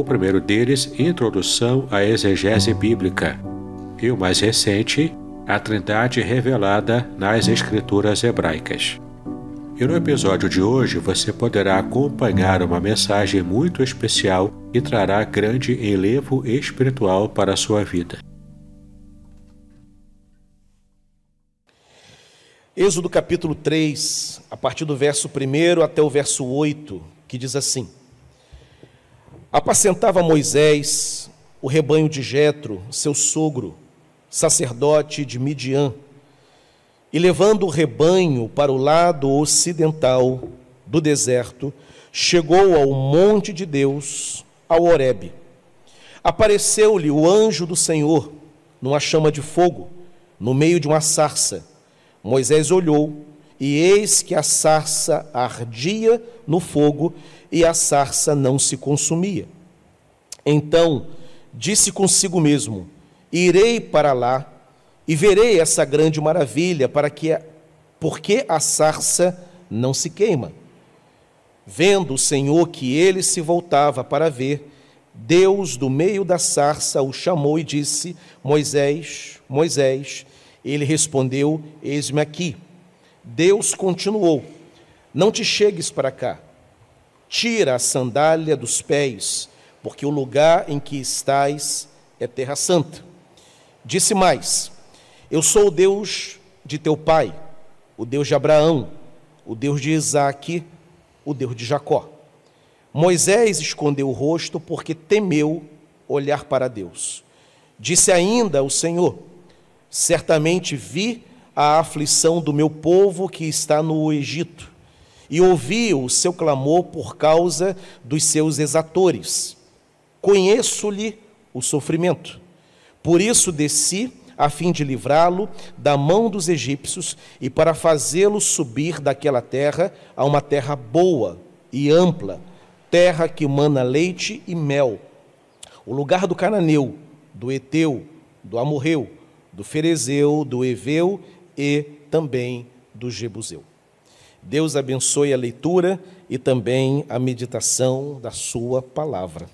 o primeiro deles, Introdução à Exegese Bíblica, e o mais recente, A Trindade Revelada nas Escrituras Hebraicas. E no episódio de hoje você poderá acompanhar uma mensagem muito especial que trará grande enlevo espiritual para a sua vida. Êxodo capítulo 3, a partir do verso 1 até o verso 8, que diz assim: Apacentava Moisés o rebanho de Jetro, seu sogro, sacerdote de Midian, e levando o rebanho para o lado ocidental do deserto, chegou ao monte de Deus, ao Horebe. Apareceu-lhe o anjo do Senhor numa chama de fogo, no meio de uma sarça. Moisés olhou, e eis que a sarça ardia no fogo, e a sarça não se consumia. Então disse consigo mesmo: Irei para lá e verei essa grande maravilha, para que porque a sarça não se queima. Vendo o Senhor que ele se voltava para ver, Deus do meio da sarça o chamou e disse: Moisés, Moisés. Ele respondeu: Eis-me aqui. Deus continuou: Não te chegues para cá Tira a sandália dos pés, porque o lugar em que estás é terra santa. Disse mais: Eu sou o Deus de teu pai, o Deus de Abraão, o Deus de Isaque, o Deus de Jacó. Moisés escondeu o rosto porque temeu olhar para Deus. Disse ainda o Senhor: Certamente vi a aflição do meu povo que está no Egito e ouvi o seu clamor por causa dos seus exatores. Conheço-lhe o sofrimento. Por isso desci a fim de livrá-lo da mão dos egípcios e para fazê-lo subir daquela terra a uma terra boa e ampla, terra que mana leite e mel. O lugar do cananeu, do eteu, do amorreu, do ferezeu, do eveu e também do jebuseu. Deus abençoe a leitura e também a meditação da Sua palavra.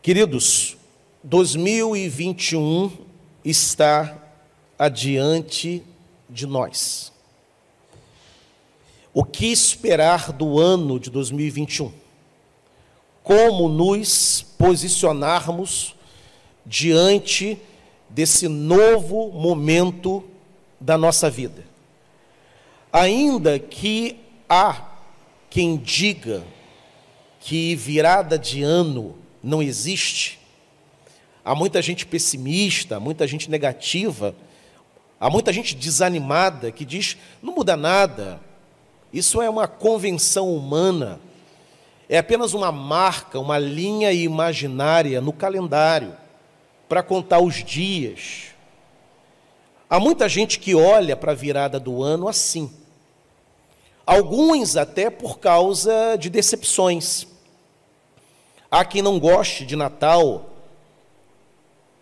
Queridos, 2021 está adiante de nós. O que esperar do ano de 2021? Como nos posicionarmos diante desse novo momento da nossa vida. Ainda que há quem diga que virada de ano não existe, há muita gente pessimista, muita gente negativa, há muita gente desanimada que diz: não muda nada, isso é uma convenção humana, é apenas uma marca, uma linha imaginária no calendário para contar os dias. Há muita gente que olha para a virada do ano assim. Alguns até por causa de decepções. Há quem não goste de Natal,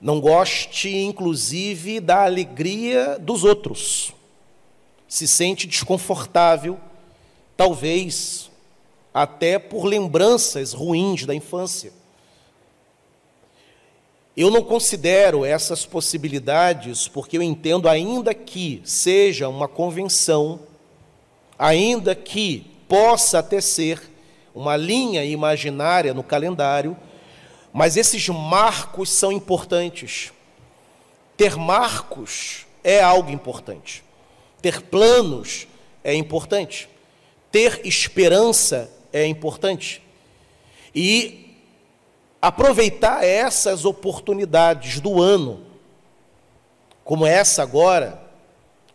não goste inclusive da alegria dos outros. Se sente desconfortável, talvez até por lembranças ruins da infância. Eu não considero essas possibilidades porque eu entendo, ainda que seja uma convenção, ainda que possa até ser uma linha imaginária no calendário, mas esses marcos são importantes. Ter marcos é algo importante. Ter planos é importante. Ter esperança é importante. E aproveitar essas oportunidades do ano, como essa agora,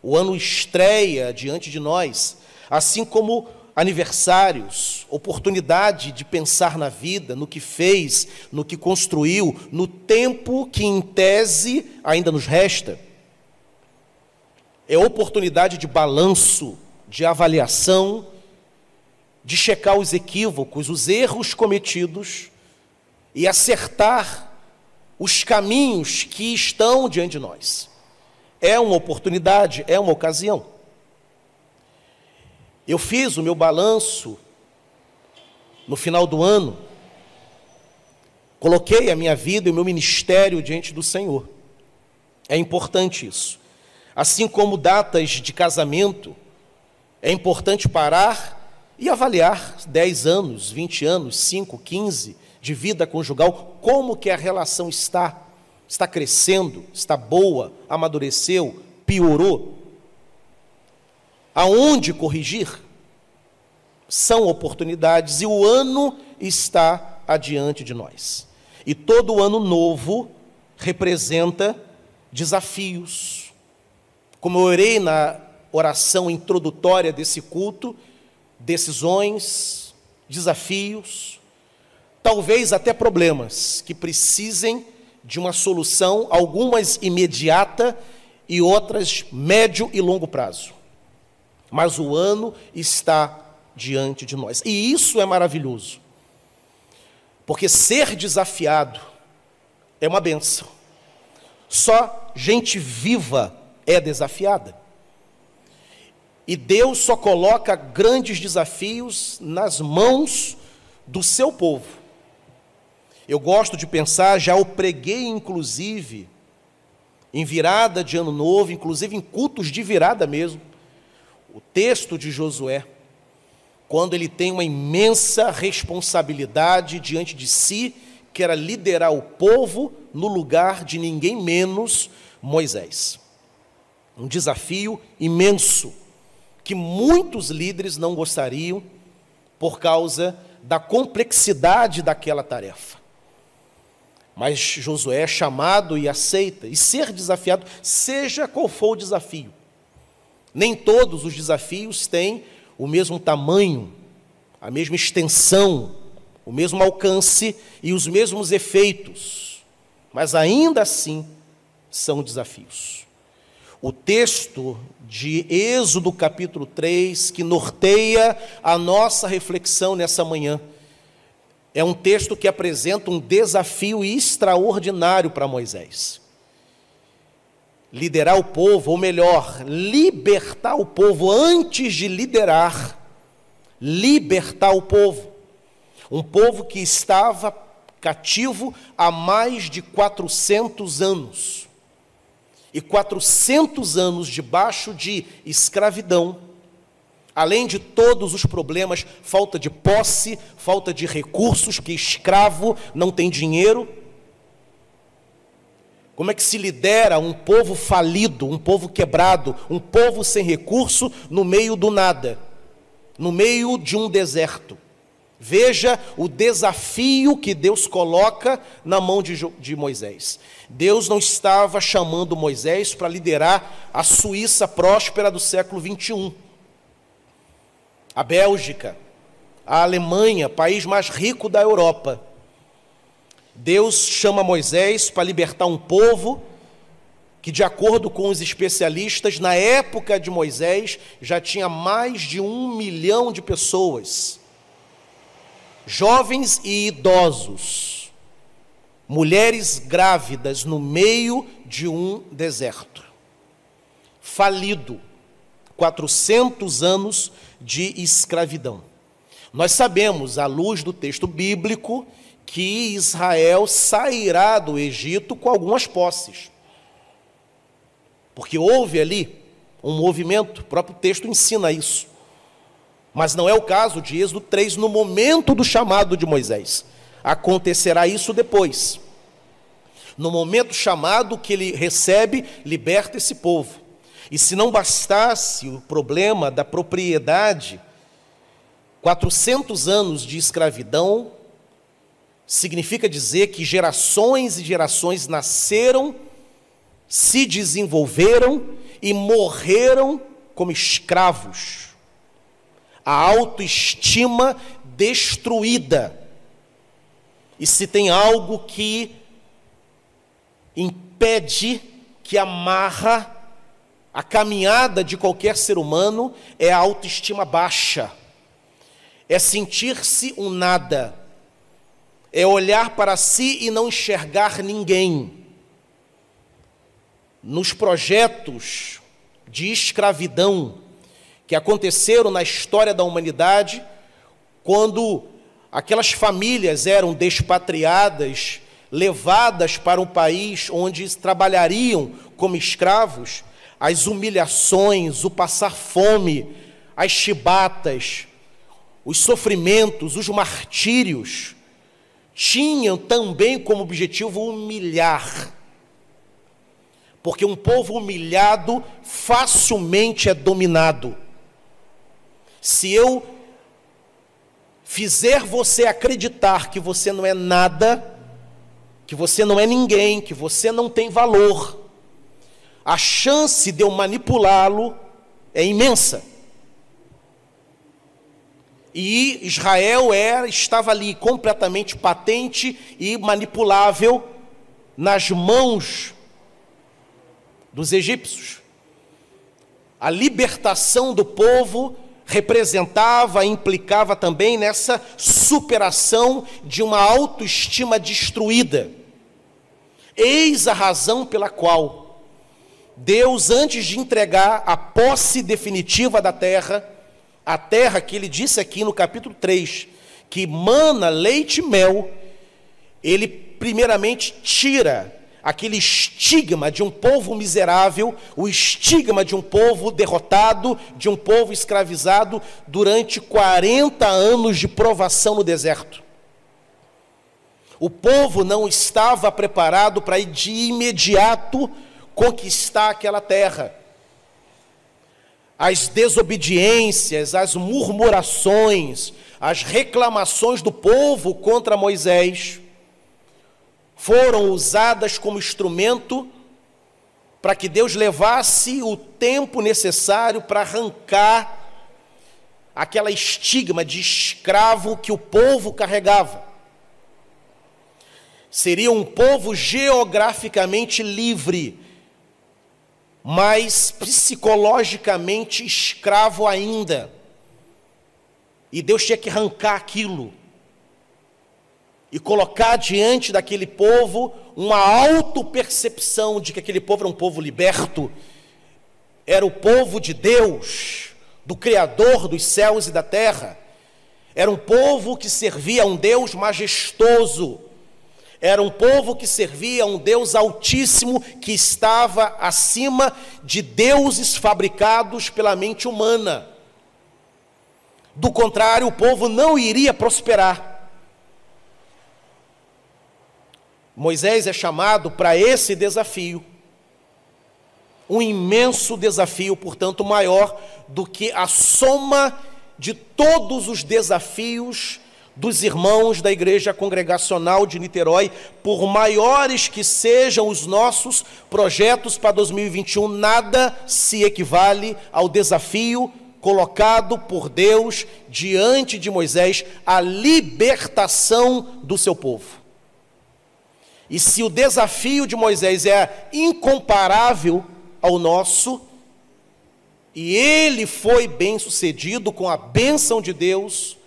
o ano estreia diante de nós, assim como aniversários, oportunidade de pensar na vida, no que fez, no que construiu, no tempo que em tese ainda nos resta. É oportunidade de balanço, de avaliação, de checar os equívocos, os erros cometidos e acertar os caminhos que estão diante de nós. É uma oportunidade, é uma ocasião. Eu fiz o meu balanço no final do ano, coloquei a minha vida e o meu ministério diante do Senhor. É importante isso. Assim como datas de casamento, é importante parar e avaliar 10 anos, 20 anos, 5, 15 de vida conjugal, como que a relação está. Está crescendo, está boa, amadureceu, piorou aonde corrigir, são oportunidades e o ano está adiante de nós. E todo ano novo representa desafios. Como eu orei na oração introdutória desse culto, decisões, desafios, talvez até problemas que precisem de uma solução, algumas imediata e outras médio e longo prazo mas o ano está diante de nós. E isso é maravilhoso. Porque ser desafiado é uma benção. Só gente viva é desafiada. E Deus só coloca grandes desafios nas mãos do seu povo. Eu gosto de pensar, já o preguei inclusive em virada de ano novo, inclusive em cultos de virada mesmo o texto de Josué, quando ele tem uma imensa responsabilidade diante de si, que era liderar o povo no lugar de ninguém menos Moisés. Um desafio imenso, que muitos líderes não gostariam por causa da complexidade daquela tarefa. Mas Josué é chamado e aceita, e ser desafiado, seja qual for o desafio. Nem todos os desafios têm o mesmo tamanho, a mesma extensão, o mesmo alcance e os mesmos efeitos, mas ainda assim são desafios. O texto de Êxodo capítulo 3, que norteia a nossa reflexão nessa manhã, é um texto que apresenta um desafio extraordinário para Moisés liderar o povo, ou melhor, libertar o povo antes de liderar, libertar o povo. Um povo que estava cativo há mais de 400 anos. E 400 anos debaixo de escravidão, além de todos os problemas, falta de posse, falta de recursos, que escravo não tem dinheiro, como é que se lidera um povo falido, um povo quebrado, um povo sem recurso no meio do nada, no meio de um deserto? Veja o desafio que Deus coloca na mão de, de Moisés. Deus não estava chamando Moisés para liderar a Suíça próspera do século 21, a Bélgica, a Alemanha, país mais rico da Europa. Deus chama Moisés para libertar um povo que, de acordo com os especialistas, na época de Moisés já tinha mais de um milhão de pessoas, jovens e idosos, mulheres grávidas no meio de um deserto, falido, 400 anos de escravidão. Nós sabemos, à luz do texto bíblico, que Israel sairá do Egito com algumas posses. Porque houve ali um movimento, o próprio texto ensina isso. Mas não é o caso de Êxodo 3 no momento do chamado de Moisés. Acontecerá isso depois. No momento chamado que ele recebe, liberta esse povo. E se não bastasse o problema da propriedade, 400 anos de escravidão significa dizer que gerações e gerações nasceram, se desenvolveram e morreram como escravos. A autoestima destruída. E se tem algo que impede, que amarra a caminhada de qualquer ser humano, é a autoestima baixa. É sentir-se um nada é olhar para si e não enxergar ninguém. Nos projetos de escravidão que aconteceram na história da humanidade, quando aquelas famílias eram despatriadas, levadas para um país onde trabalhariam como escravos, as humilhações, o passar fome, as chibatas, os sofrimentos, os martírios, tinham também como objetivo humilhar. Porque um povo humilhado facilmente é dominado. Se eu fizer você acreditar que você não é nada, que você não é ninguém, que você não tem valor, a chance de eu manipulá-lo é imensa. E Israel era, estava ali completamente patente e manipulável nas mãos dos egípcios. A libertação do povo representava, implicava também nessa superação de uma autoestima destruída. Eis a razão pela qual Deus, antes de entregar a posse definitiva da terra, a terra que ele disse aqui no capítulo 3, que mana leite e mel, ele primeiramente tira aquele estigma de um povo miserável, o estigma de um povo derrotado, de um povo escravizado durante 40 anos de provação no deserto. O povo não estava preparado para ir de imediato conquistar aquela terra as desobediências, as murmurações, as reclamações do povo contra Moisés foram usadas como instrumento para que Deus levasse o tempo necessário para arrancar aquela estigma de escravo que o povo carregava. Seria um povo geograficamente livre, mas psicologicamente escravo ainda. E Deus tinha que arrancar aquilo e colocar diante daquele povo uma auto-percepção de que aquele povo era um povo liberto, era o povo de Deus, do Criador dos céus e da terra, era um povo que servia a um Deus majestoso, era um povo que servia a um Deus altíssimo que estava acima de deuses fabricados pela mente humana. Do contrário, o povo não iria prosperar. Moisés é chamado para esse desafio. Um imenso desafio, portanto, maior do que a soma de todos os desafios dos irmãos da Igreja Congregacional de Niterói, por maiores que sejam os nossos projetos para 2021, nada se equivale ao desafio colocado por Deus diante de Moisés, a libertação do seu povo. E se o desafio de Moisés é incomparável ao nosso, e ele foi bem sucedido com a bênção de Deus,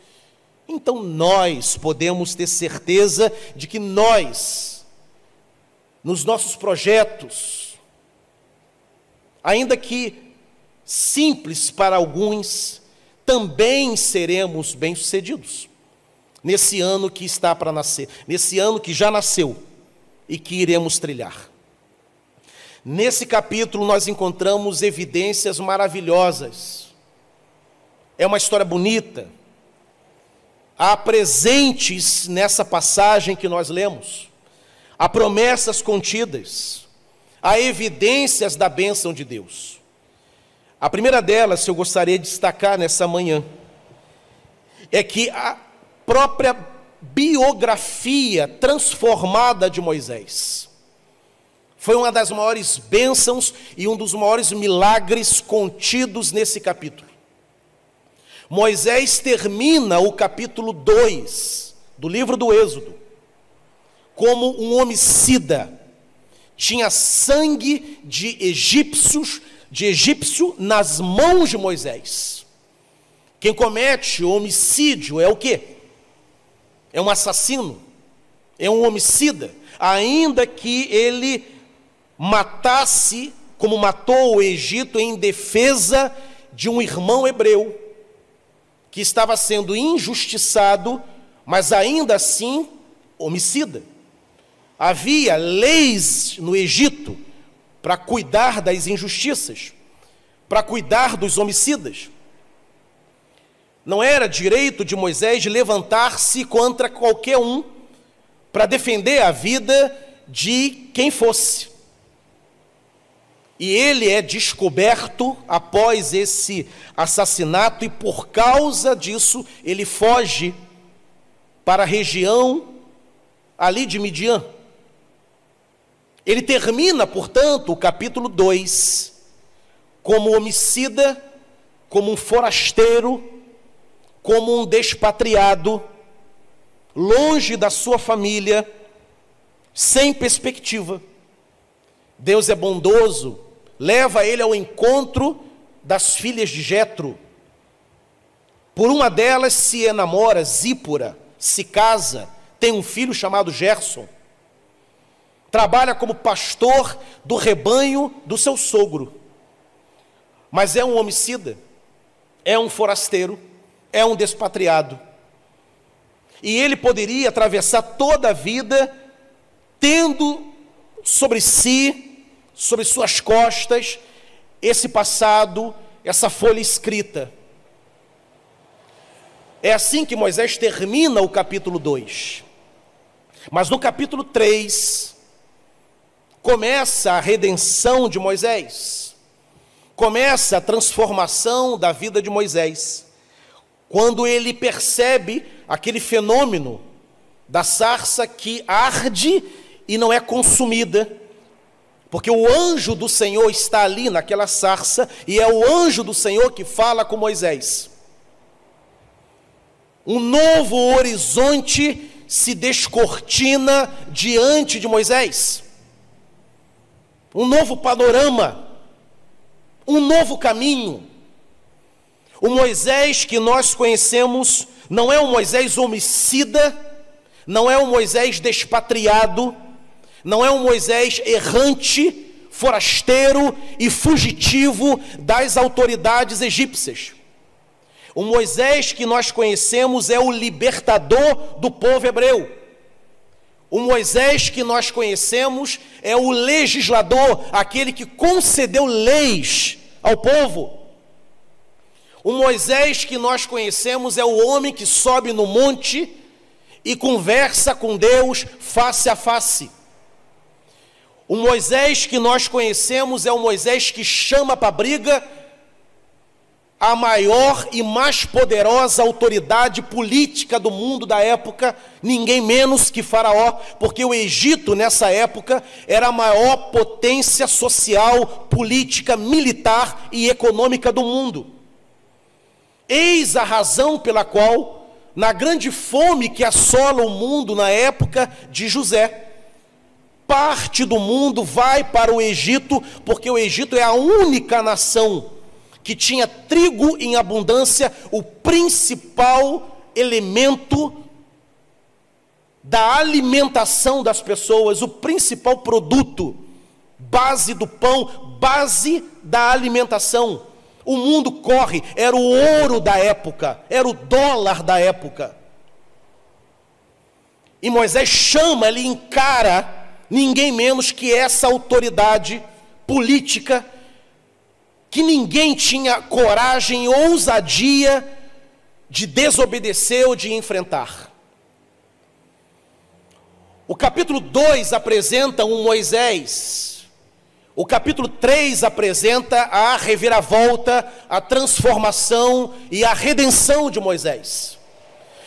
então nós podemos ter certeza de que nós, nos nossos projetos, ainda que simples para alguns, também seremos bem-sucedidos nesse ano que está para nascer, nesse ano que já nasceu e que iremos trilhar. Nesse capítulo nós encontramos evidências maravilhosas. É uma história bonita há presentes nessa passagem que nós lemos. há promessas contidas, há evidências da bênção de Deus. A primeira delas, eu gostaria de destacar nessa manhã, é que a própria biografia transformada de Moisés foi uma das maiores bênçãos e um dos maiores milagres contidos nesse capítulo. Moisés termina o capítulo 2 do livro do Êxodo como um homicida. Tinha sangue de egípcios, de egípcio nas mãos de Moisés. Quem comete homicídio é o quê? É um assassino, é um homicida, ainda que ele matasse, como matou o Egito, em defesa de um irmão hebreu, que estava sendo injustiçado, mas ainda assim homicida. Havia leis no Egito para cuidar das injustiças, para cuidar dos homicidas. Não era direito de Moisés levantar-se contra qualquer um para defender a vida de quem fosse. E ele é descoberto após esse assassinato, e por causa disso ele foge para a região ali de Midian. Ele termina, portanto, o capítulo 2 como homicida, como um forasteiro, como um despatriado, longe da sua família, sem perspectiva. Deus é bondoso leva ele ao encontro das filhas de Jetro. Por uma delas se enamora, Zípora, se casa, tem um filho chamado Gerson. Trabalha como pastor do rebanho do seu sogro. Mas é um homicida, é um forasteiro, é um despatriado. E ele poderia atravessar toda a vida tendo sobre si sobre suas costas esse passado, essa folha escrita. É assim que Moisés termina o capítulo 2. Mas no capítulo 3, começa a redenção de Moisés, começa a transformação da vida de Moisés, quando ele percebe aquele fenômeno da sarça que arde e não é consumida, porque o anjo do Senhor está ali naquela sarça, e é o anjo do Senhor que fala com Moisés. Um novo horizonte se descortina diante de Moisés. Um novo panorama, um novo caminho. O Moisés que nós conhecemos não é um Moisés homicida, não é um Moisés despatriado, não é um Moisés errante, forasteiro e fugitivo das autoridades egípcias. O Moisés que nós conhecemos é o libertador do povo hebreu. O Moisés que nós conhecemos é o legislador, aquele que concedeu leis ao povo. O Moisés que nós conhecemos é o homem que sobe no monte e conversa com Deus face a face. O Moisés que nós conhecemos é o Moisés que chama para a briga a maior e mais poderosa autoridade política do mundo da época, ninguém menos que Faraó, porque o Egito nessa época era a maior potência social, política, militar e econômica do mundo. Eis a razão pela qual, na grande fome que assola o mundo na época de José, parte do mundo vai para o Egito, porque o Egito é a única nação que tinha trigo em abundância, o principal elemento da alimentação das pessoas, o principal produto, base do pão, base da alimentação. O mundo corre, era o ouro da época, era o dólar da época. E Moisés chama, ele encara ninguém menos que essa autoridade política que ninguém tinha coragem ousadia de desobedecer ou de enfrentar. O capítulo 2 apresenta um Moisés. O capítulo 3 apresenta a reviravolta, a transformação e a redenção de Moisés.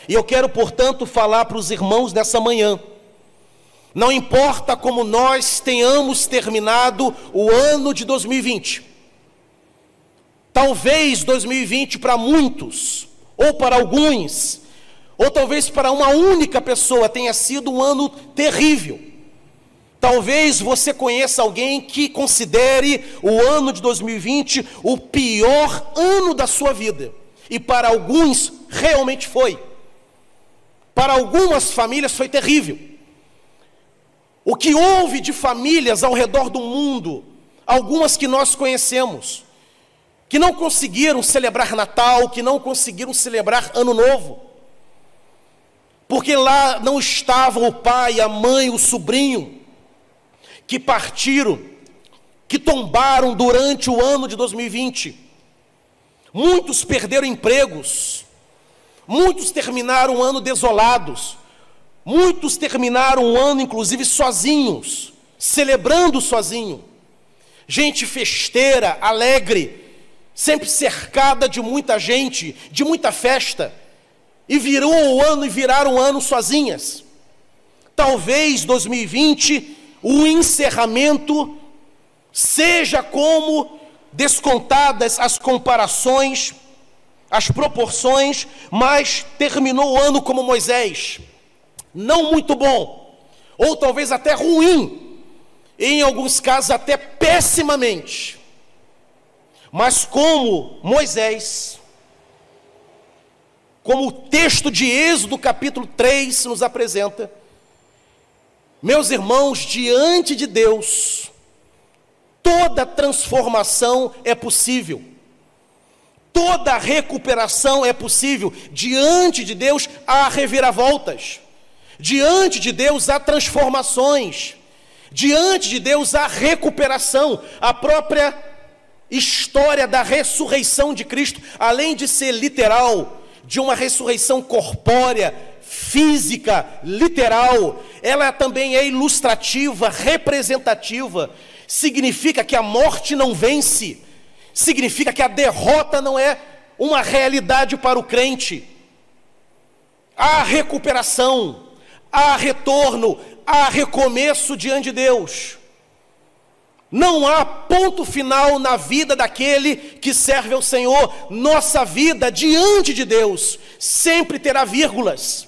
E eu quero, portanto, falar para os irmãos nessa manhã. Não importa como nós tenhamos terminado o ano de 2020. Talvez 2020 para muitos, ou para alguns, ou talvez para uma única pessoa tenha sido um ano terrível. Talvez você conheça alguém que considere o ano de 2020 o pior ano da sua vida. E para alguns realmente foi. Para algumas famílias foi terrível. O que houve de famílias ao redor do mundo, algumas que nós conhecemos, que não conseguiram celebrar Natal, que não conseguiram celebrar Ano Novo, porque lá não estavam o pai, a mãe, o sobrinho, que partiram, que tombaram durante o ano de 2020. Muitos perderam empregos, muitos terminaram o ano desolados, muitos terminaram o ano, inclusive, sozinhos, celebrando sozinho. Gente festeira, alegre, sempre cercada de muita gente, de muita festa e virou o ano e viraram o ano sozinhas. Talvez 2020, o encerramento, seja como descontadas as comparações, as proporções, mas terminou o ano como Moisés. Não muito bom, ou talvez até ruim, em alguns casos até pessimamente. Mas como Moisés, como o texto de Êxodo capítulo 3 nos apresenta, meus irmãos, diante de Deus, toda transformação é possível, toda recuperação é possível, diante de Deus há reviravoltas, diante de Deus há transformações, diante de Deus há recuperação, a própria história da ressurreição de Cristo, além de ser literal, de uma ressurreição corpórea, física, literal, ela também é ilustrativa, representativa. Significa que a morte não vence, significa que a derrota não é uma realidade para o crente. Há recuperação, há retorno, há recomeço diante de Deus. Não há ponto final na vida daquele que serve ao Senhor. Nossa vida diante de Deus sempre terá vírgulas.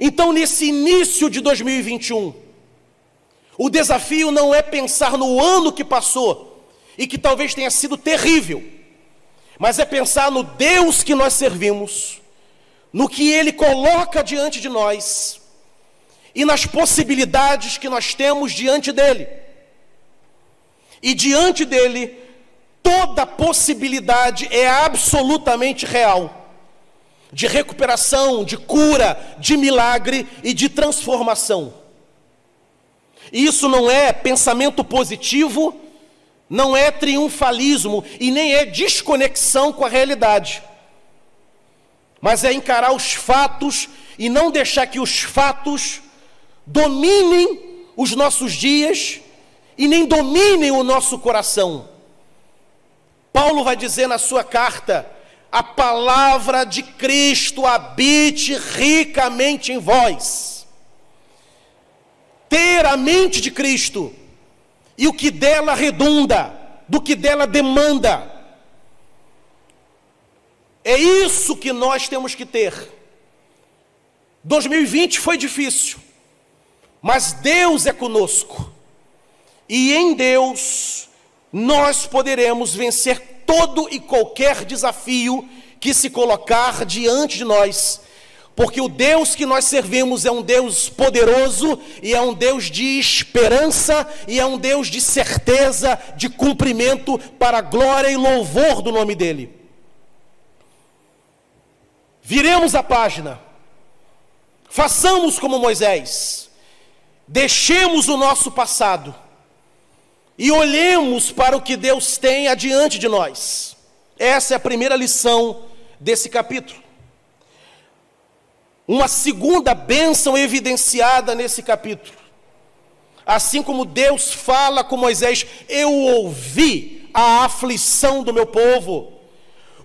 Então, nesse início de 2021, o desafio não é pensar no ano que passou e que talvez tenha sido terrível, mas é pensar no Deus que nós servimos, no que Ele coloca diante de nós e nas possibilidades que nós temos diante dEle e diante dele, toda possibilidade é absolutamente real de recuperação, de cura, de milagre e de transformação. Isso não é pensamento positivo, não é triunfalismo e nem é desconexão com a realidade. Mas é encarar os fatos e não deixar que os fatos dominem os nossos dias e nem dominem o nosso coração. Paulo vai dizer na sua carta: a palavra de Cristo habite ricamente em vós. Ter a mente de Cristo e o que dela redunda, do que dela demanda. É isso que nós temos que ter. 2020 foi difícil, mas Deus é conosco. E em Deus nós poderemos vencer todo e qualquer desafio que se colocar diante de nós. Porque o Deus que nós servimos é um Deus poderoso e é um Deus de esperança e é um Deus de certeza, de cumprimento para a glória e louvor do nome dEle. Viremos a página, façamos como Moisés, deixemos o nosso passado e olhemos para o que Deus tem adiante de nós. Essa é a primeira lição desse capítulo. uma segunda bênção evidenciada nesse capítulo. Assim como Deus fala com Moisés: Eu ouvi a aflição do meu povo,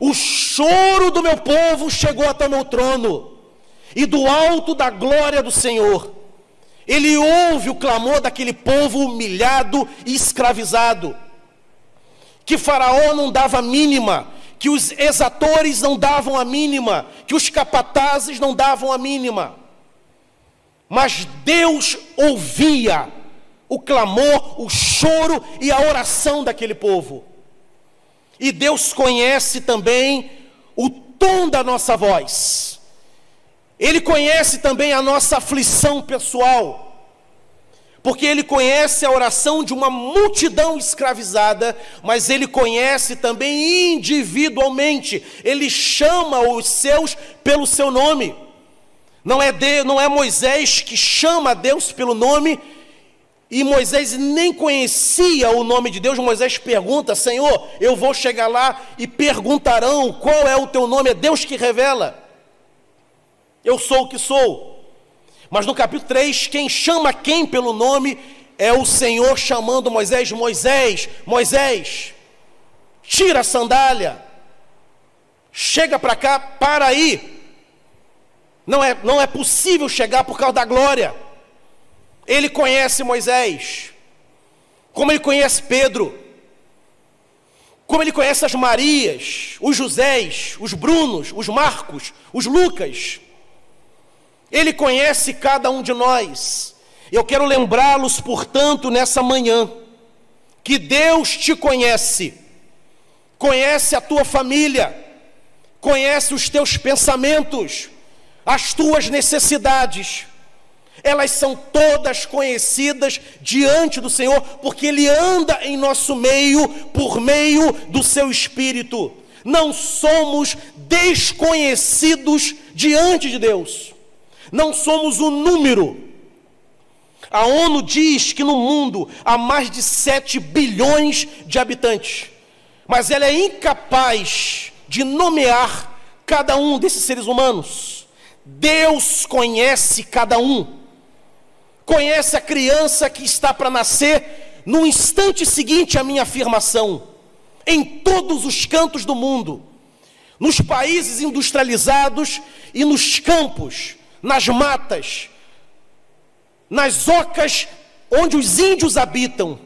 o choro do meu povo chegou até meu trono, e do alto da glória do Senhor, ele ouve o clamor daquele povo humilhado e escravizado, que Faraó não dava mínima, que os exatores não davam a mínima, que os capatazes não davam a mínima. Mas Deus ouvia o clamor, o choro e a oração daquele povo. E Deus conhece também o tom da nossa voz. Ele conhece também a nossa aflição pessoal porque ele conhece a oração de uma multidão escravizada, mas ele conhece também individualmente. Ele chama os seus pelo seu nome. Não é, de, não é Moisés que chama Deus pelo nome, e Moisés nem conhecia o nome de Deus. Moisés pergunta: Senhor, eu vou chegar lá e perguntarão qual é o teu nome. É Deus que revela. Eu sou o que sou. Mas no capítulo 3, quem chama quem pelo nome é o Senhor chamando Moisés: Moisés, Moisés, tira a sandália, chega para cá, para aí. Não é, não é possível chegar por causa da glória. Ele conhece Moisés, como ele conhece Pedro, como ele conhece as Marias, os Josés, os Brunos, os Marcos, os Lucas. Ele conhece cada um de nós. Eu quero lembrá-los, portanto, nessa manhã, que Deus te conhece, conhece a tua família, conhece os teus pensamentos, as tuas necessidades. Elas são todas conhecidas diante do Senhor, porque Ele anda em nosso meio por meio do seu Espírito. Não somos desconhecidos diante de Deus não somos o número. A ONU diz que no mundo há mais de 7 bilhões de habitantes, mas ela é incapaz de nomear cada um desses seres humanos. Deus conhece cada um, conhece a criança que está para nascer no instante seguinte à minha afirmação, em todos os cantos do mundo, nos países industrializados e nos campos, nas matas, nas ocas onde os índios habitam,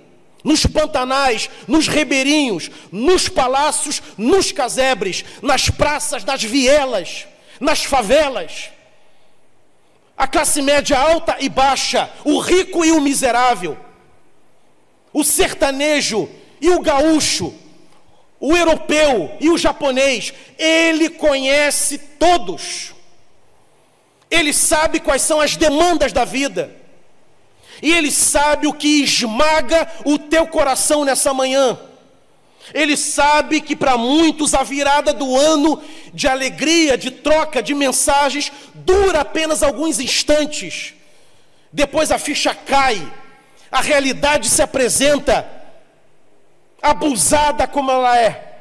nos pantanais, nos ribeirinhos, nos palácios, nos casebres, nas praças, nas vielas, nas favelas. A classe média alta e baixa, o rico e o miserável, o sertanejo e o gaúcho, o europeu e o japonês, ele conhece todos. Ele sabe quais são as demandas da vida. E Ele sabe o que esmaga o teu coração nessa manhã. Ele sabe que para muitos a virada do ano de alegria, de troca de mensagens, dura apenas alguns instantes. Depois a ficha cai, a realidade se apresenta abusada como ela é.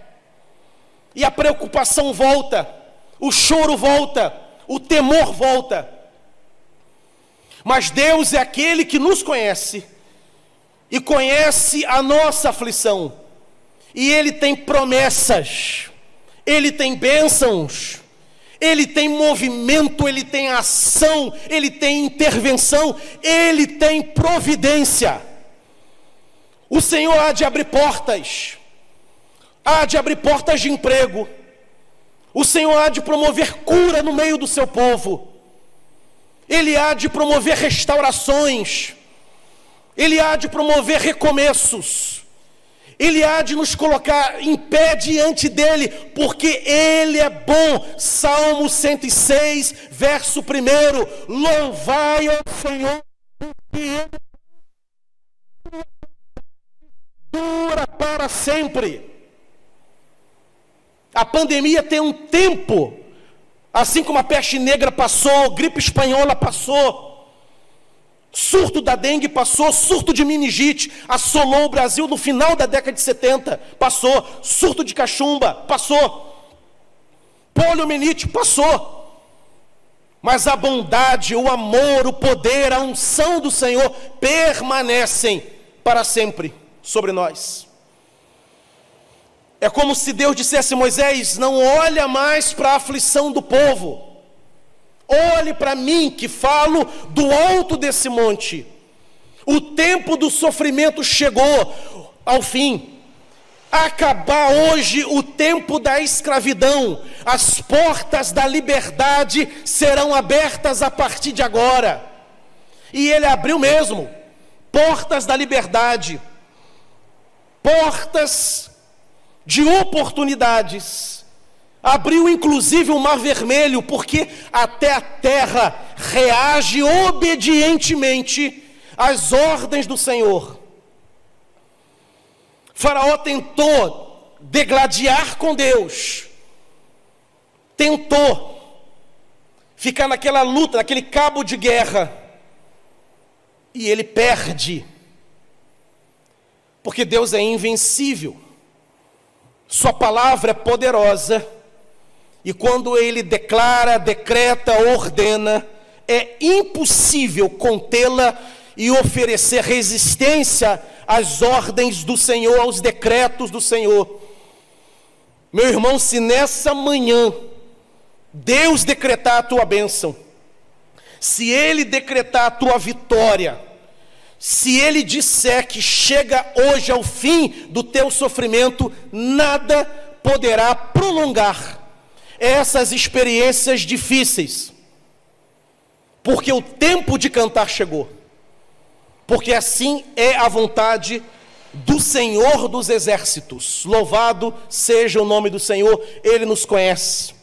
E a preocupação volta, o choro volta, o temor volta. Mas Deus é aquele que nos conhece e conhece a nossa aflição. E Ele tem promessas, Ele tem bênçãos, Ele tem movimento, Ele tem ação, Ele tem intervenção, Ele tem providência. O Senhor há de abrir portas, há de abrir portas de emprego o Senhor há de promover cura no meio do seu povo. Ele há de promover restaurações. Ele há de promover recomeços. Ele há de nos colocar em pé diante dele, porque ele é bom. Salmo 106, verso 1. Louvai ao Senhor, ele dura para sempre. A pandemia tem um tempo, assim como a peste negra passou, gripe espanhola passou, surto da dengue passou, surto de meningite assolou o Brasil no final da década de 70, passou, surto de cachumba passou, poliomielite passou. mas a bondade, o amor, o poder, a unção do Senhor permanecem para sempre sobre nós. É como se Deus dissesse: Moisés, não olha mais para a aflição do povo, olhe para mim que falo do alto desse monte. O tempo do sofrimento chegou ao fim acabar hoje o tempo da escravidão, as portas da liberdade serão abertas a partir de agora. E ele abriu mesmo portas da liberdade, portas de oportunidades. Abriu inclusive o Mar Vermelho, porque até a terra reage obedientemente às ordens do Senhor. Faraó tentou degladiar com Deus, tentou ficar naquela luta, naquele cabo de guerra, e ele perde, porque Deus é invencível, Sua palavra é poderosa, e quando Ele declara, decreta, ordena, é impossível contê-la e oferecer resistência às ordens do Senhor, aos decretos do Senhor. Meu irmão, se nessa manhã Deus decretar a tua bênção, se Ele decretar a tua vitória, se Ele disser que chega hoje ao fim do teu sofrimento, nada poderá prolongar essas experiências difíceis, porque o tempo de cantar chegou porque assim é a vontade do Senhor dos exércitos. Louvado seja o nome do Senhor, ele nos conhece,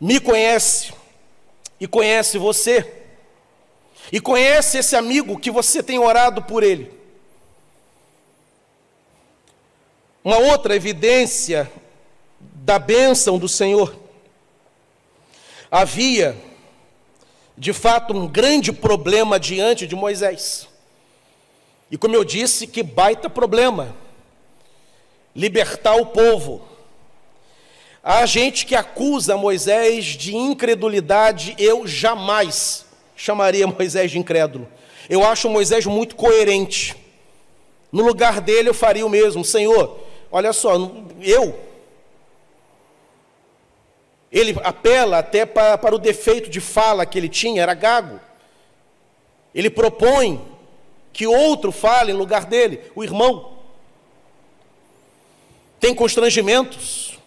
me conhece e conhece você, e conhece esse amigo que você tem orado por ele. Uma outra evidência da bênção do Senhor. Havia, de fato, um grande problema diante de Moisés. E como eu disse, que baita problema libertar o povo. Há gente que acusa Moisés de incredulidade, eu jamais chamaria Moisés de incrédulo. Eu acho Moisés muito coerente. No lugar dele eu faria o mesmo. Senhor, olha só, eu. Ele apela até para, para o defeito de fala que ele tinha, era gago. Ele propõe que outro fale em lugar dele, o irmão. Tem constrangimentos,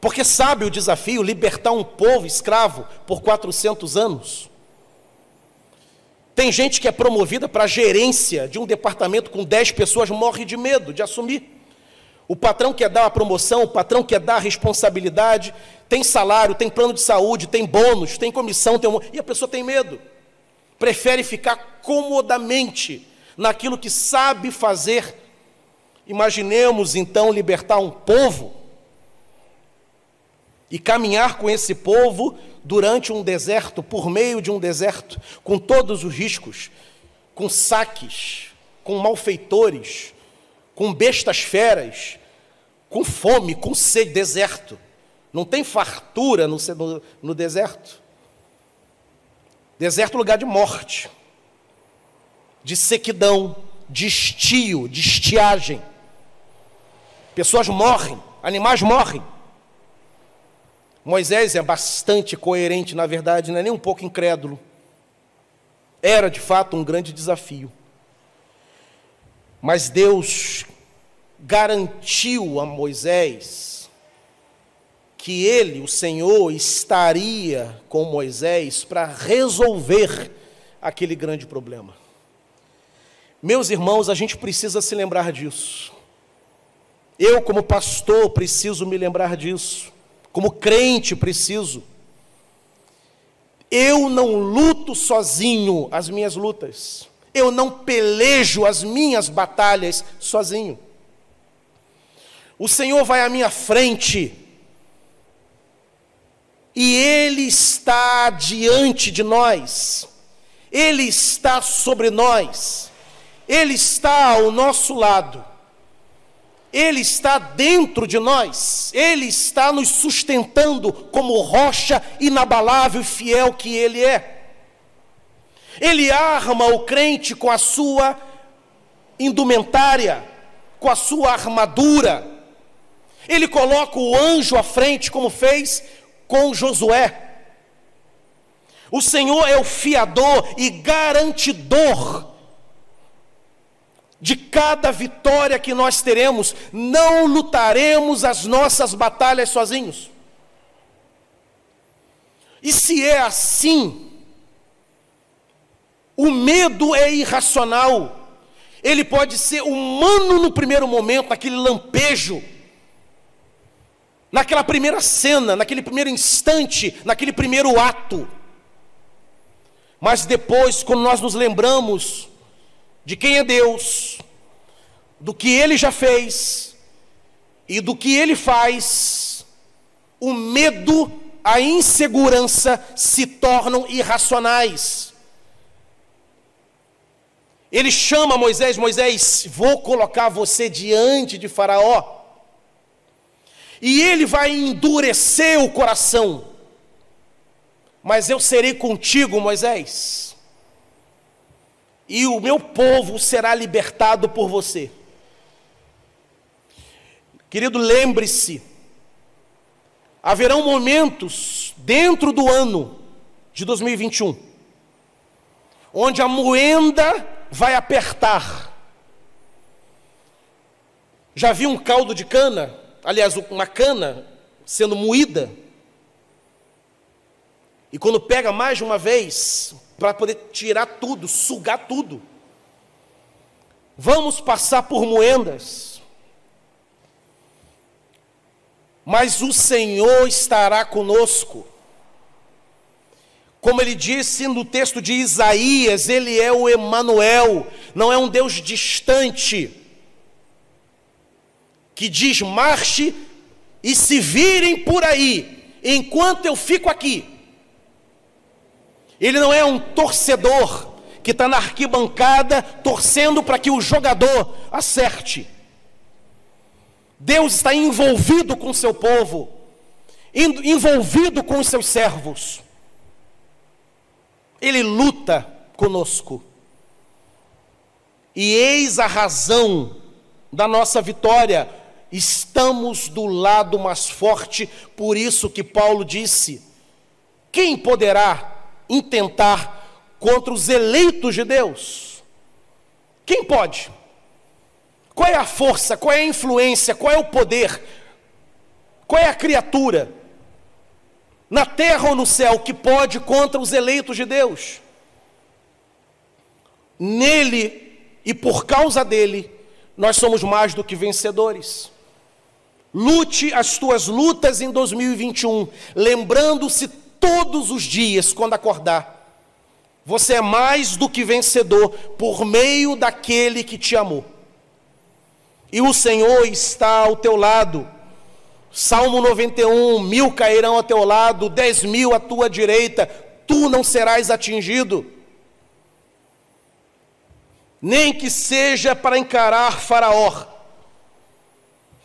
porque sabe o desafio libertar um povo escravo por 400 anos. Tem gente que é promovida para a gerência de um departamento com 10 pessoas, morre de medo de assumir. O patrão quer dar a promoção, o patrão quer dar responsabilidade, tem salário, tem plano de saúde, tem bônus, tem comissão, tem um... e a pessoa tem medo. Prefere ficar comodamente naquilo que sabe fazer. Imaginemos então libertar um povo e caminhar com esse povo durante um deserto, por meio de um deserto, com todos os riscos, com saques, com malfeitores, com bestas feras, com fome, com sede, deserto. Não tem fartura no, no, no deserto. Deserto é lugar de morte, de sequidão, de estio, de estiagem. Pessoas morrem, animais morrem. Moisés é bastante coerente, na verdade, não é nem um pouco incrédulo. Era de fato um grande desafio. Mas Deus garantiu a Moisés que ele, o Senhor, estaria com Moisés para resolver aquele grande problema. Meus irmãos, a gente precisa se lembrar disso. Eu, como pastor, preciso me lembrar disso. Como crente, preciso. Eu não luto sozinho as minhas lutas. Eu não pelejo as minhas batalhas sozinho. O Senhor vai à minha frente. E Ele está diante de nós, Ele está sobre nós, Ele está ao nosso lado, Ele está dentro de nós, Ele está nos sustentando como rocha inabalável e fiel que Ele é. Ele arma o crente com a sua indumentária, com a sua armadura. Ele coloca o anjo à frente, como fez com Josué. O Senhor é o fiador e garantidor de cada vitória que nós teremos. Não lutaremos as nossas batalhas sozinhos. E se é assim, o medo é irracional. Ele pode ser humano no primeiro momento, naquele lampejo, naquela primeira cena, naquele primeiro instante, naquele primeiro ato. Mas depois, quando nós nos lembramos de quem é Deus, do que Ele já fez e do que Ele faz, o medo, a insegurança se tornam irracionais. Ele chama Moisés: Moisés, vou colocar você diante de Faraó. E ele vai endurecer o coração. Mas eu serei contigo, Moisés. E o meu povo será libertado por você. Querido, lembre-se, haverão momentos dentro do ano de 2021, onde a moenda vai apertar. Já viu um caldo de cana? Aliás, uma cana sendo moída. E quando pega mais de uma vez, para poder tirar tudo, sugar tudo. Vamos passar por moendas. Mas o Senhor estará conosco. Como ele disse no texto de Isaías, ele é o Emanuel, não é um Deus distante que diz: "Marche e se virem por aí, enquanto eu fico aqui". Ele não é um torcedor que está na arquibancada torcendo para que o jogador acerte. Deus está envolvido com o seu povo, envolvido com os seus servos. Ele luta conosco. E eis a razão da nossa vitória. Estamos do lado mais forte, por isso que Paulo disse: quem poderá intentar contra os eleitos de Deus? Quem pode? Qual é a força, qual é a influência, qual é o poder, qual é a criatura? Na terra ou no céu, que pode contra os eleitos de Deus. Nele e por causa dele, nós somos mais do que vencedores. Lute as tuas lutas em 2021, lembrando-se todos os dias quando acordar. Você é mais do que vencedor por meio daquele que te amou. E o Senhor está ao teu lado Salmo 91: mil cairão ao teu lado, dez mil à tua direita, tu não serás atingido. Nem que seja para encarar Faraó,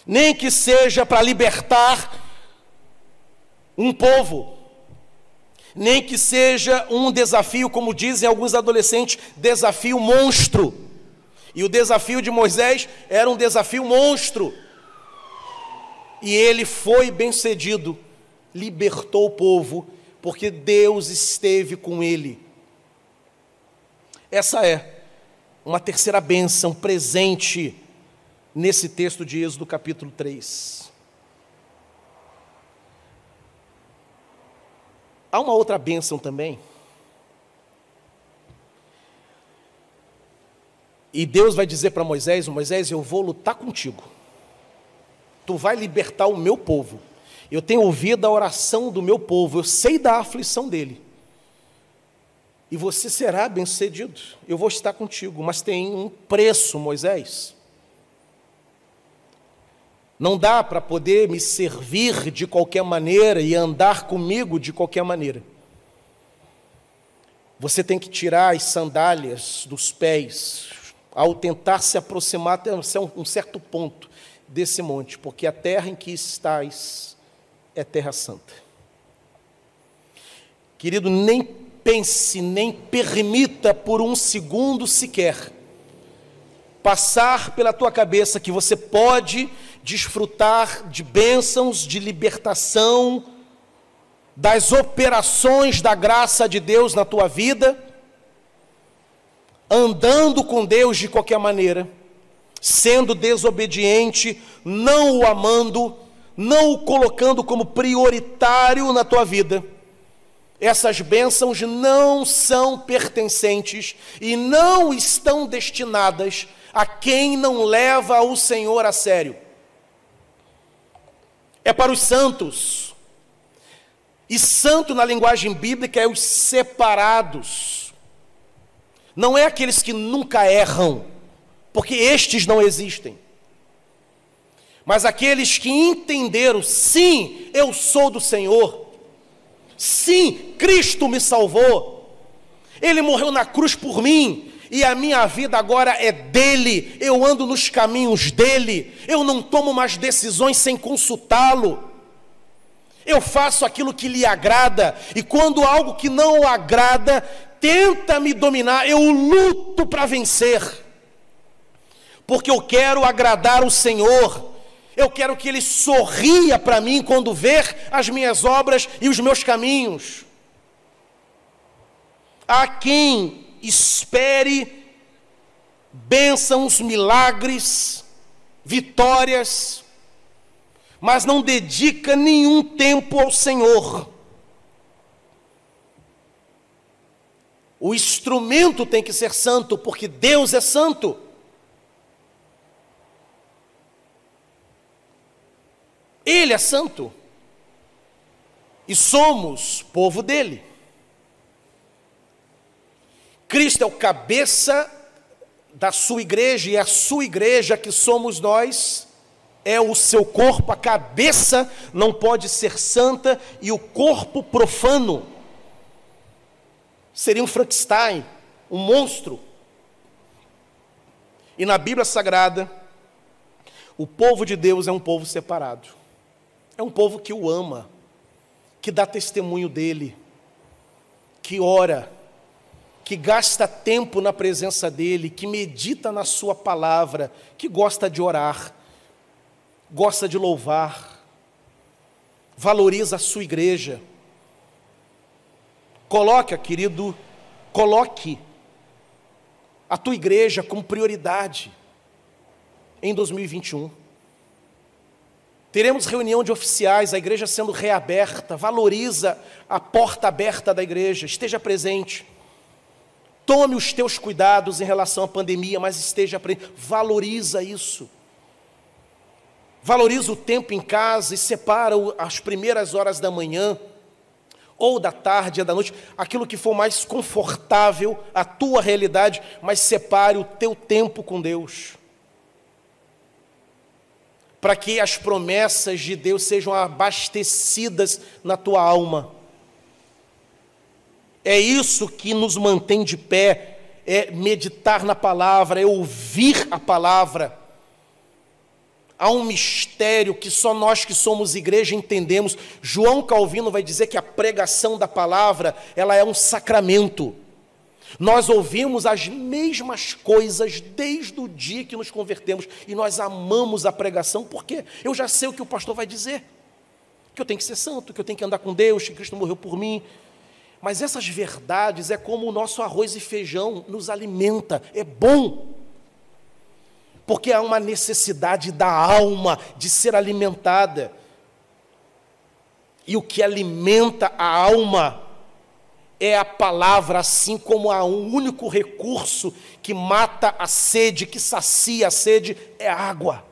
nem que seja para libertar um povo, nem que seja um desafio, como dizem alguns adolescentes, desafio monstro. E o desafio de Moisés era um desafio monstro e ele foi bem-sucedido, libertou o povo, porque Deus esteve com ele. Essa é uma terceira bênção presente nesse texto de Êxodo capítulo 3. Há uma outra bênção também. E Deus vai dizer para Moisés: Moisés, eu vou lutar contigo tu vai libertar o meu povo. Eu tenho ouvido a oração do meu povo, eu sei da aflição dele. E você será bem-sucedido. Eu vou estar contigo, mas tem um preço, Moisés. Não dá para poder me servir de qualquer maneira e andar comigo de qualquer maneira. Você tem que tirar as sandálias dos pés ao tentar se aproximar até um certo ponto desse monte, porque a terra em que estás é terra santa. Querido, nem pense, nem permita por um segundo sequer passar pela tua cabeça que você pode desfrutar de bênçãos, de libertação, das operações da graça de Deus na tua vida, andando com Deus de qualquer maneira, sendo desobediente, não o amando, não o colocando como prioritário na tua vida. Essas bênçãos não são pertencentes e não estão destinadas a quem não leva o Senhor a sério. É para os santos. E santo na linguagem bíblica é os separados. Não é aqueles que nunca erram, porque estes não existem. Mas aqueles que entenderam, sim, eu sou do Senhor. Sim, Cristo me salvou. Ele morreu na cruz por mim e a minha vida agora é dele, eu ando nos caminhos dele, eu não tomo mais decisões sem consultá-lo. Eu faço aquilo que lhe agrada, e quando algo que não o agrada tenta me dominar, eu luto para vencer, porque eu quero agradar o Senhor, eu quero que Ele sorria para mim quando ver as minhas obras e os meus caminhos. Há quem espere bênçãos, milagres, vitórias, mas não dedica nenhum tempo ao Senhor. O instrumento tem que ser santo, porque Deus é santo. Ele é santo. E somos povo dele. Cristo é o cabeça da sua igreja, e a sua igreja, que somos nós, é o seu corpo, a cabeça não pode ser santa, e o corpo profano seria um Frankenstein, um monstro. E na Bíblia Sagrada, o povo de Deus é um povo separado, é um povo que o ama, que dá testemunho dele, que ora, que gasta tempo na presença dEle, que medita na Sua palavra, que gosta de orar, gosta de louvar, valoriza a sua igreja. Coloque, querido, coloque a tua igreja como prioridade em 2021. Teremos reunião de oficiais, a igreja sendo reaberta, valoriza a porta aberta da igreja, esteja presente. Tome os teus cuidados em relação à pandemia, mas esteja presente. Valoriza isso. Valoriza o tempo em casa e separa as primeiras horas da manhã ou da tarde, ou da noite, aquilo que for mais confortável à tua realidade, mas separe o teu tempo com Deus. Para que as promessas de Deus sejam abastecidas na tua alma. É isso que nos mantém de pé, é meditar na palavra, é ouvir a palavra. Há um mistério que só nós que somos igreja entendemos. João Calvino vai dizer que a pregação da palavra, ela é um sacramento. Nós ouvimos as mesmas coisas desde o dia que nos convertemos e nós amamos a pregação porque eu já sei o que o pastor vai dizer. Que eu tenho que ser santo, que eu tenho que andar com Deus, que Cristo morreu por mim, mas essas verdades é como o nosso arroz e feijão nos alimenta, é bom. Porque há uma necessidade da alma de ser alimentada. E o que alimenta a alma é a palavra, assim como há um único recurso que mata a sede, que sacia a sede, é a água.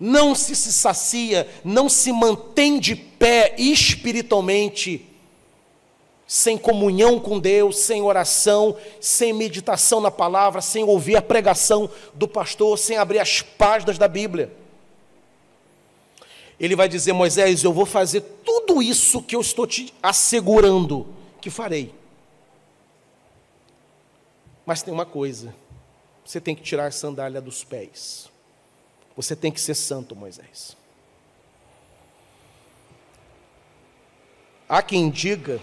Não se, se sacia, não se mantém de pé espiritualmente sem comunhão com Deus, sem oração, sem meditação na palavra, sem ouvir a pregação do pastor, sem abrir as páginas da Bíblia. Ele vai dizer: Moisés, eu vou fazer tudo isso que eu estou te assegurando que farei. Mas tem uma coisa: você tem que tirar a sandália dos pés. Você tem que ser santo, Moisés. Há quem diga,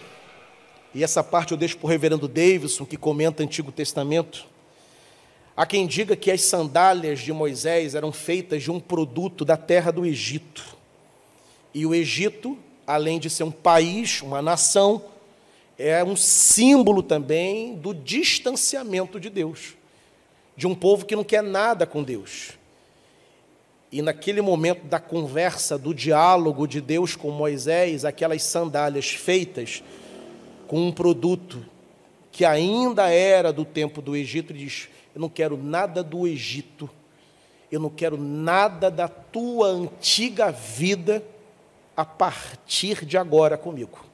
e essa parte eu deixo para o reverendo Davidson, que comenta Antigo Testamento, há quem diga que as sandálias de Moisés eram feitas de um produto da terra do Egito. E o Egito, além de ser um país, uma nação, é um símbolo também do distanciamento de Deus, de um povo que não quer nada com Deus. E naquele momento da conversa, do diálogo de Deus com Moisés, aquelas sandálias feitas com um produto que ainda era do tempo do Egito, ele diz: Eu não quero nada do Egito, eu não quero nada da tua antiga vida a partir de agora comigo.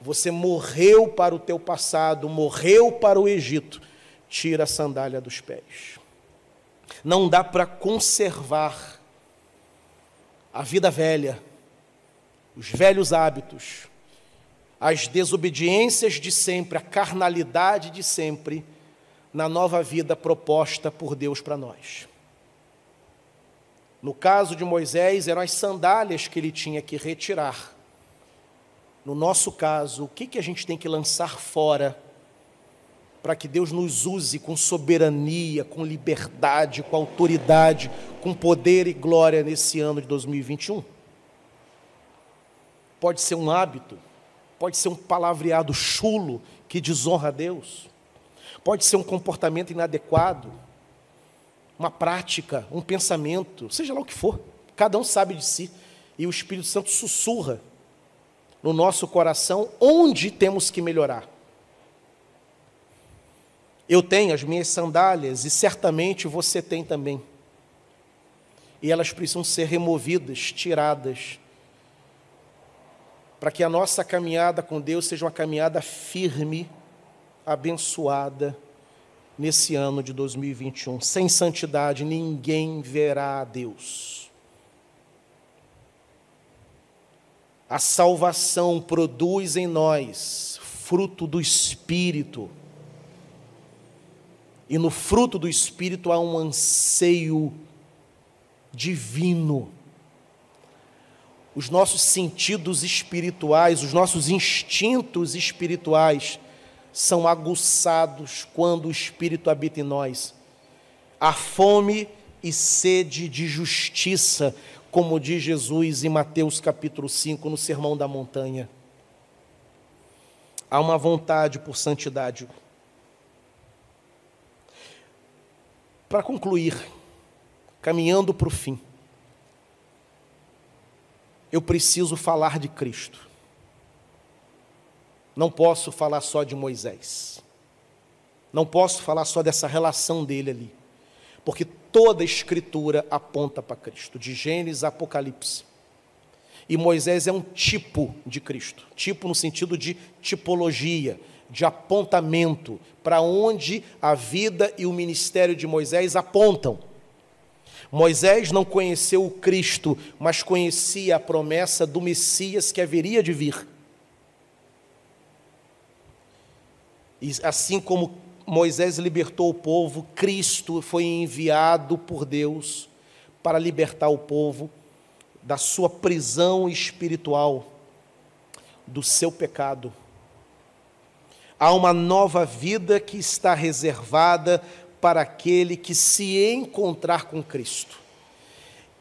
Você morreu para o teu passado, morreu para o Egito. Tira a sandália dos pés. Não dá para conservar a vida velha, os velhos hábitos, as desobediências de sempre, a carnalidade de sempre, na nova vida proposta por Deus para nós. No caso de Moisés, eram as sandálias que ele tinha que retirar. No nosso caso, o que, que a gente tem que lançar fora para que Deus nos use com soberania, com liberdade, com autoridade, com poder e glória nesse ano de 2021? Pode ser um hábito, pode ser um palavreado chulo que desonra a Deus, pode ser um comportamento inadequado, uma prática, um pensamento, seja lá o que for, cada um sabe de si, e o Espírito Santo sussurra no nosso coração onde temos que melhorar. Eu tenho as minhas sandálias e certamente você tem também. E elas precisam ser removidas, tiradas, para que a nossa caminhada com Deus seja uma caminhada firme, abençoada nesse ano de 2021. Sem santidade ninguém verá a Deus. A salvação produz em nós fruto do Espírito e no fruto do Espírito há um anseio divino. Os nossos sentidos espirituais, os nossos instintos espirituais são aguçados quando o Espírito habita em nós. A fome e sede de justiça, como diz Jesus em Mateus capítulo 5, no Sermão da Montanha. Há uma vontade por santidade. Para concluir, caminhando para o fim, eu preciso falar de Cristo. Não posso falar só de Moisés. Não posso falar só dessa relação dele ali. Porque toda a Escritura aponta para Cristo, de Gênesis a Apocalipse. E Moisés é um tipo de Cristo tipo no sentido de tipologia, de apontamento para onde a vida e o ministério de Moisés apontam. Moisés não conheceu o Cristo, mas conhecia a promessa do Messias que haveria de vir. E assim como Moisés libertou o povo, Cristo foi enviado por Deus para libertar o povo da sua prisão espiritual, do seu pecado Há uma nova vida que está reservada para aquele que se encontrar com Cristo.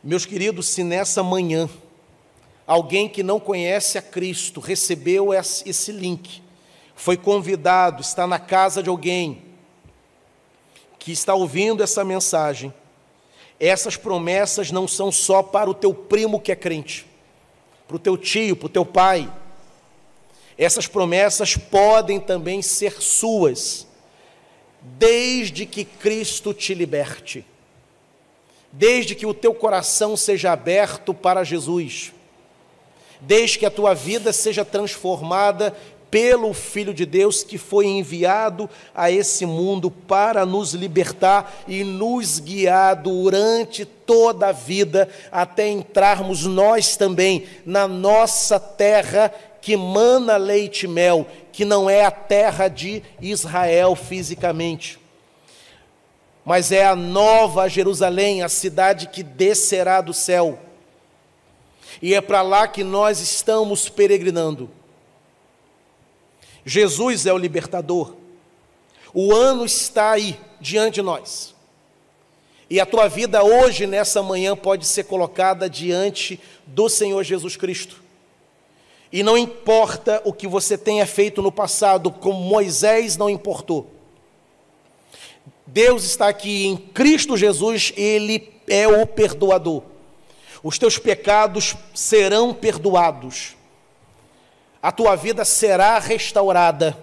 Meus queridos, se nessa manhã alguém que não conhece a Cristo recebeu esse link, foi convidado, está na casa de alguém que está ouvindo essa mensagem, essas promessas não são só para o teu primo que é crente, para o teu tio, para o teu pai, essas promessas podem também ser suas, desde que Cristo te liberte, desde que o teu coração seja aberto para Jesus, desde que a tua vida seja transformada pelo Filho de Deus que foi enviado a esse mundo para nos libertar e nos guiar durante toda a vida, até entrarmos nós também na nossa terra que mana leite e mel, que não é a terra de Israel fisicamente. mas é a nova Jerusalém, a cidade que descerá do céu. E é para lá que nós estamos peregrinando. Jesus é o libertador. O ano está aí, diante de nós. E a tua vida hoje, nessa manhã, pode ser colocada diante do Senhor Jesus Cristo. E não importa o que você tenha feito no passado, como Moisés não importou. Deus está aqui em Cristo Jesus, Ele é o perdoador. Os teus pecados serão perdoados. A tua vida será restaurada.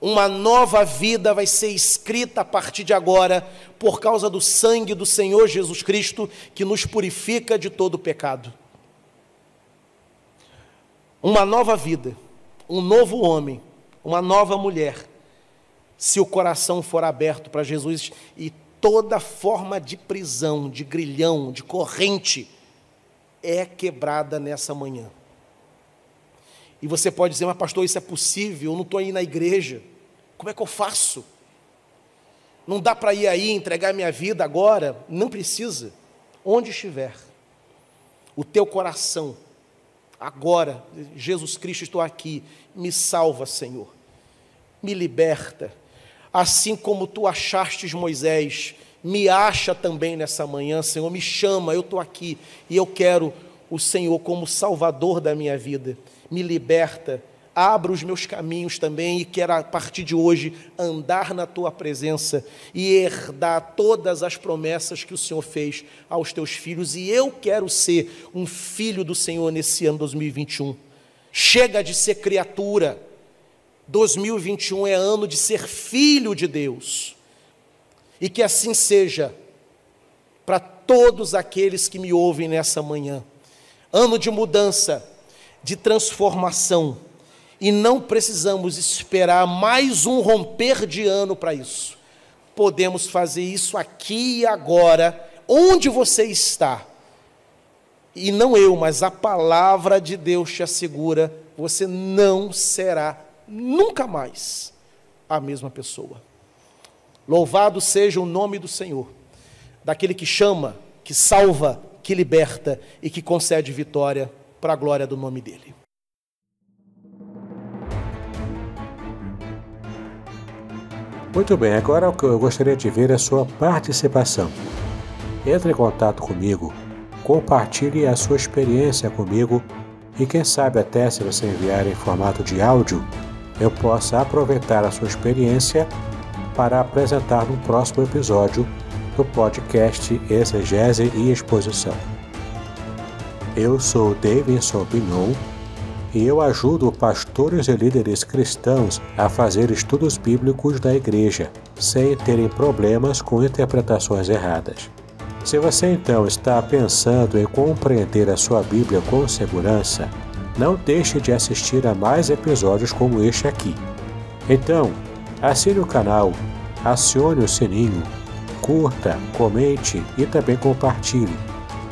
Uma nova vida vai ser escrita a partir de agora, por causa do sangue do Senhor Jesus Cristo, que nos purifica de todo pecado uma nova vida, um novo homem, uma nova mulher, se o coração for aberto para Jesus e toda forma de prisão, de grilhão, de corrente é quebrada nessa manhã. E você pode dizer, mas pastor, isso é possível, eu não estou aí na igreja, como é que eu faço? Não dá para ir aí entregar minha vida agora? Não precisa. Onde estiver, o teu coração Agora, Jesus Cristo, estou aqui, me salva, Senhor, me liberta. Assim como tu achastes Moisés, me acha também nessa manhã, Senhor, me chama, eu estou aqui e eu quero o Senhor como Salvador da minha vida. Me liberta, abra os meus caminhos também e quero, a partir de hoje, andar na tua presença e herdar todas as promessas que o Senhor fez aos teus filhos. E eu quero ser um filho do Senhor nesse ano 2021. Chega de ser criatura. 2021 é ano de ser filho de Deus. E que assim seja para todos aqueles que me ouvem nessa manhã. Ano de mudança, de transformação e não precisamos esperar mais um romper de ano para isso. Podemos fazer isso aqui e agora, onde você está. E não eu, mas a palavra de Deus te assegura: você não será nunca mais a mesma pessoa. Louvado seja o nome do Senhor, daquele que chama, que salva, que liberta e que concede vitória para a glória do nome dEle. Muito bem, agora o que eu gostaria de ver é a sua participação. Entre em contato comigo, compartilhe a sua experiência comigo e quem sabe até se você enviar em formato de áudio, eu possa aproveitar a sua experiência para apresentar no próximo episódio do podcast Exegese e Exposição. Eu sou Davidson Pignon e eu ajudo pastores e líderes cristãos a fazer estudos bíblicos da igreja, sem terem problemas com interpretações erradas. Se você então está pensando em compreender a sua Bíblia com segurança, não deixe de assistir a mais episódios como este aqui. Então, assine o canal, acione o sininho, curta, comente e também compartilhe